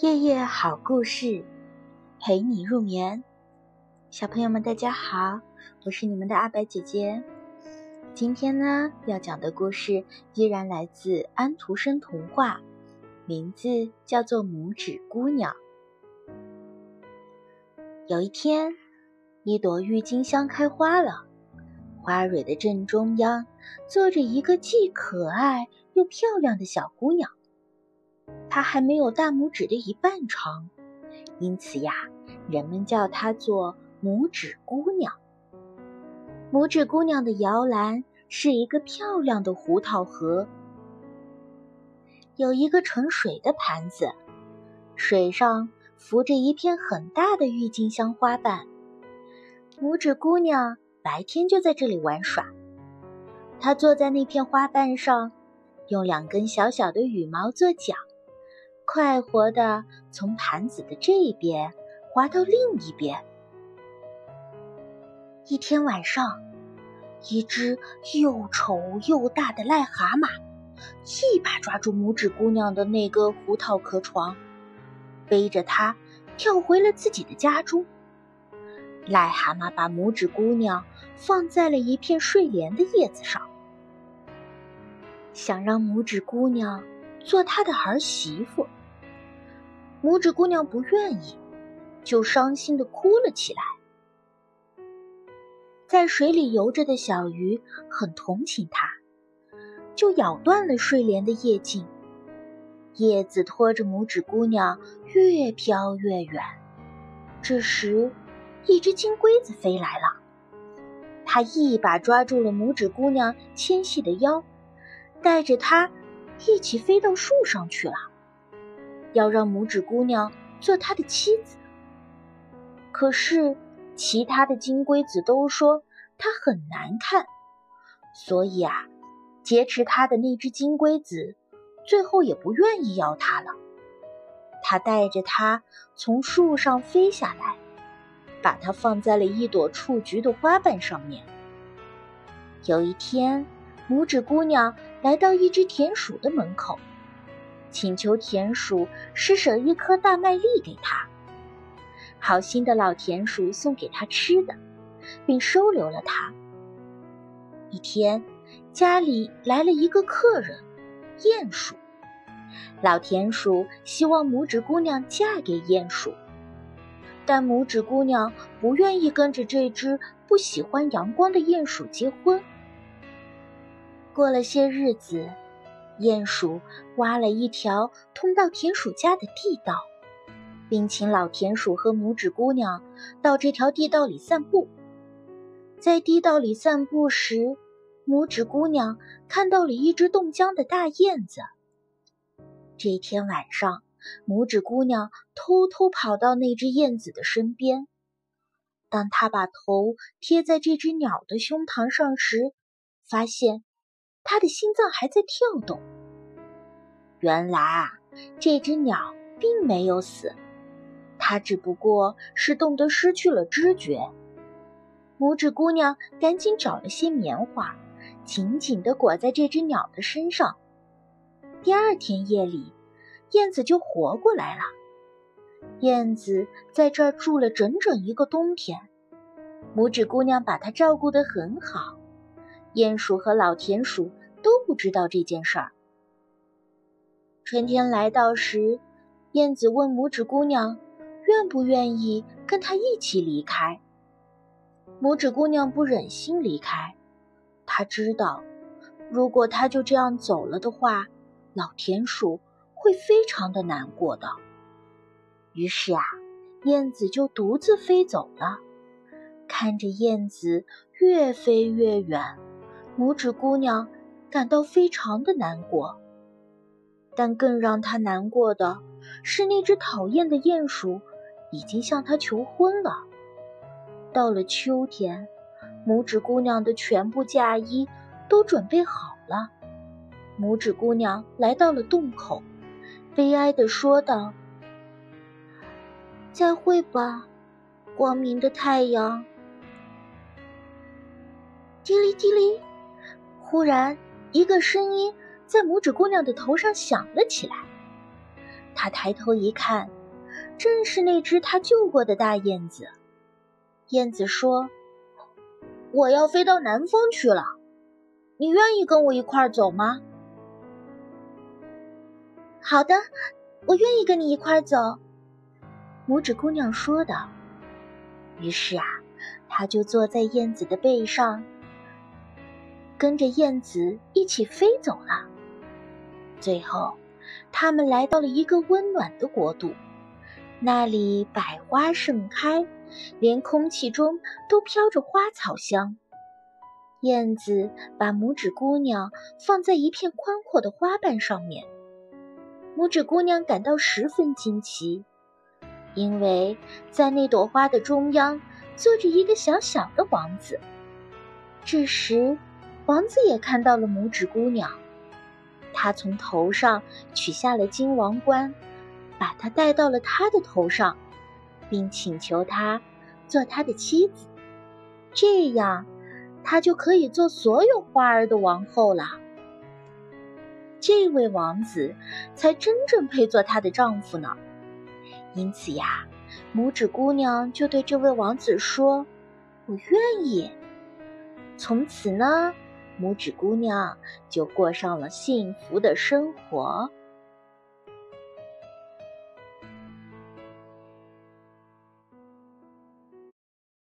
夜夜好故事，陪你入眠。小朋友们，大家好，我是你们的阿白姐姐。今天呢，要讲的故事依然来自安徒生童话，名字叫做《拇指姑娘》。有一天，一朵郁金香开花了，花蕊的正中央坐着一个既可爱又漂亮的小姑娘。她还没有大拇指的一半长，因此呀，人们叫她做拇指姑娘。拇指姑娘的摇篮是一个漂亮的胡桃盒，有一个盛水的盘子，水上浮着一片很大的郁金香花瓣。拇指姑娘白天就在这里玩耍，她坐在那片花瓣上，用两根小小的羽毛做桨。快活地从盘子的这边滑到另一边。一天晚上，一只又丑又大的癞蛤蟆一把抓住拇指姑娘的那个胡桃壳床，背着她跳回了自己的家中。癞蛤蟆把拇指姑娘放在了一片睡莲的叶子上，想让拇指姑娘。做他的儿媳妇，拇指姑娘不愿意，就伤心的哭了起来。在水里游着的小鱼很同情她，就咬断了睡莲的叶茎，叶子拖着拇指姑娘越飘越远。这时，一只金龟子飞来了，它一把抓住了拇指姑娘纤细的腰，带着她。一起飞到树上去了，要让拇指姑娘做他的妻子。可是其他的金龟子都说她很难看，所以啊，劫持她的那只金龟子最后也不愿意要她了。他带着她从树上飞下来，把她放在了一朵雏菊的花瓣上面。有一天。拇指姑娘来到一只田鼠的门口，请求田鼠施舍一颗大麦粒给他。好心的老田鼠送给他吃的，并收留了他。一天，家里来了一个客人——鼹鼠。老田鼠希望拇指姑娘嫁给鼹鼠，但拇指姑娘不愿意跟着这只不喜欢阳光的鼹鼠结婚。过了些日子，鼹鼠挖了一条通到田鼠家的地道，并请老田鼠和拇指姑娘到这条地道里散步。在地道里散步时，拇指姑娘看到了一只冻僵的大燕子。这天晚上，拇指姑娘偷偷跑到那只燕子的身边。当她把头贴在这只鸟的胸膛上时，发现。他的心脏还在跳动。原来啊，这只鸟并没有死，它只不过是冻得失去了知觉。拇指姑娘赶紧找了些棉花，紧紧地裹在这只鸟的身上。第二天夜里，燕子就活过来了。燕子在这儿住了整整一个冬天，拇指姑娘把它照顾得很好。鼹鼠和老田鼠都不知道这件事儿。春天来到时，燕子问拇指姑娘，愿不愿意跟她一起离开。拇指姑娘不忍心离开，她知道，如果她就这样走了的话，老田鼠会非常的难过的。于是啊，燕子就独自飞走了。看着燕子越飞越远。拇指姑娘感到非常的难过，但更让她难过的是，那只讨厌的鼹鼠已经向她求婚了。到了秋天，拇指姑娘的全部嫁衣都准备好了。拇指姑娘来到了洞口，悲哀地说道：“再会吧，光明的太阳。”滴哩滴哩。忽然，一个声音在拇指姑娘的头上响了起来。她抬头一看，正是那只她救过的大燕子。燕子说：“我要飞到南方去了，你愿意跟我一块儿走吗？”“好的，我愿意跟你一块儿走。”拇指姑娘说道。于是啊，她就坐在燕子的背上，跟着燕子一起飞走了。最后，他们来到了一个温暖的国度，那里百花盛开。连空气中都飘着花草香。燕子把拇指姑娘放在一片宽阔的花瓣上面，拇指姑娘感到十分惊奇，因为在那朵花的中央坐着一个小小的王子。这时，王子也看到了拇指姑娘，他从头上取下了金王冠，把它戴到了他的头上。并请求他做他的妻子，这样他就可以做所有花儿的王后了。这位王子才真正配做她的丈夫呢。因此呀，拇指姑娘就对这位王子说：“我愿意。”从此呢，拇指姑娘就过上了幸福的生活。